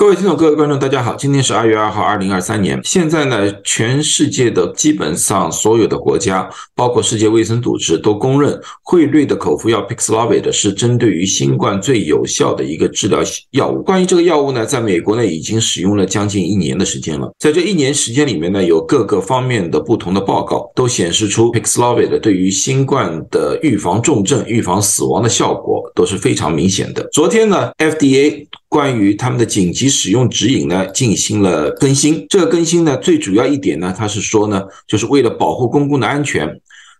各位听众、各位观众，大家好，今天是二月二号，二零二三年。现在呢，全世界的基本上所有的国家，包括世界卫生组织，都公认汇率的口服药 Paxlovid 是针对于新冠最有效的一个治疗药物。关于这个药物呢，在美国呢已经使用了将近一年的时间了。在这一年时间里面呢，有各个方面的不同的报告都显示出 Paxlovid 对于新冠的预防重症、预防死亡的效果都是非常明显的。昨天呢，FDA 关于他们的紧急使用指引呢进行了更新。这个更新呢，最主要一点呢，它是说呢，就是为了保护公共的安全，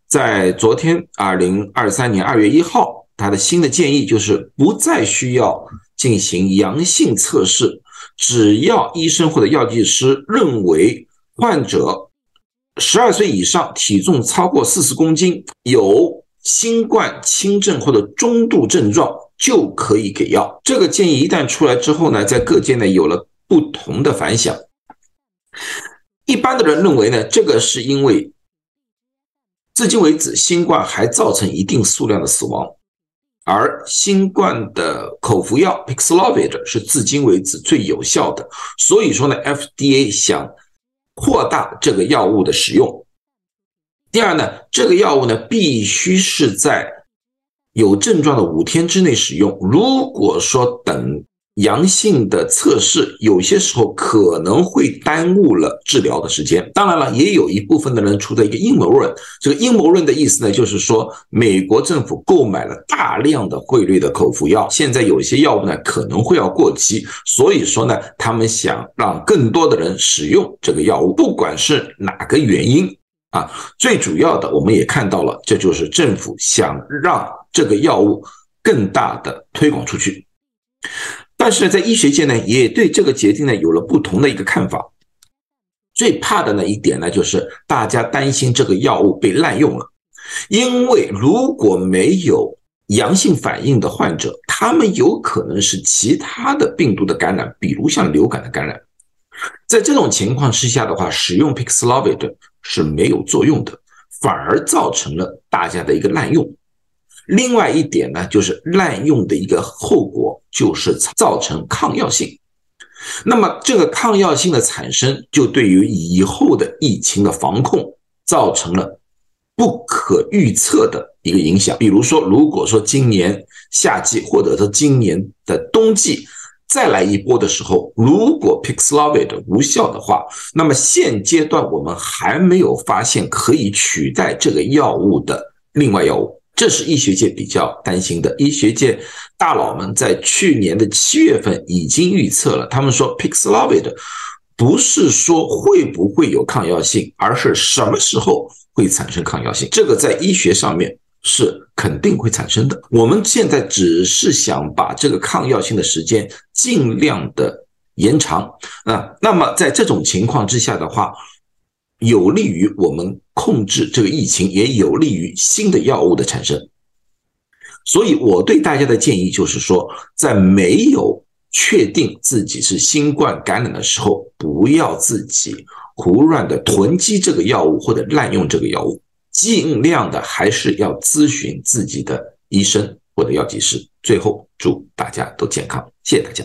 在昨天二零二三年二月一号，它的新的建议就是不再需要进行阳性测试，只要医生或者药剂师认为患者十二岁以上，体重超过四十公斤，有新冠轻症或者中度症状。就可以给药。这个建议一旦出来之后呢，在各界呢有了不同的反响。一般的人认为呢，这个是因为至今为止新冠还造成一定数量的死亡，而新冠的口服药 Paxlovid 是至今为止最有效的，所以说呢，FDA 想扩大这个药物的使用。第二呢，这个药物呢必须是在有症状的五天之内使用。如果说等阳性的测试，有些时候可能会耽误了治疗的时间。当然了，也有一部分的人出的一个阴谋论。这个阴谋论的意思呢，就是说美国政府购买了大量的汇率的口服药，现在有些药物呢可能会要过期，所以说呢，他们想让更多的人使用这个药物，不管是哪个原因啊，最主要的我们也看到了，这就是政府想让。这个药物更大的推广出去，但是呢，在医学界呢，也对这个决定呢有了不同的一个看法。最怕的那一点呢，就是大家担心这个药物被滥用了，因为如果没有阳性反应的患者，他们有可能是其他的病毒的感染，比如像流感的感染。在这种情况之下的话，使用 Paxlovid 是没有作用的，反而造成了大家的一个滥用。另外一点呢，就是滥用的一个后果，就是造成抗药性。那么这个抗药性的产生，就对于以后的疫情的防控造成了不可预测的一个影响。比如说，如果说今年夏季或者说今年的冬季再来一波的时候，如果 Paxlovid 无效的话，那么现阶段我们还没有发现可以取代这个药物的另外药物。这是医学界比较担心的。医学界大佬们在去年的七月份已经预测了，他们说 Paxlovid 不是说会不会有抗药性，而是什么时候会产生抗药性。这个在医学上面是肯定会产生的。我们现在只是想把这个抗药性的时间尽量的延长啊。那么在这种情况之下的话，有利于我们。控制这个疫情也有利于新的药物的产生，所以我对大家的建议就是说，在没有确定自己是新冠感染的时候，不要自己胡乱的囤积这个药物或者滥用这个药物，尽量的还是要咨询自己的医生或者药剂师。最后，祝大家都健康，谢谢大家。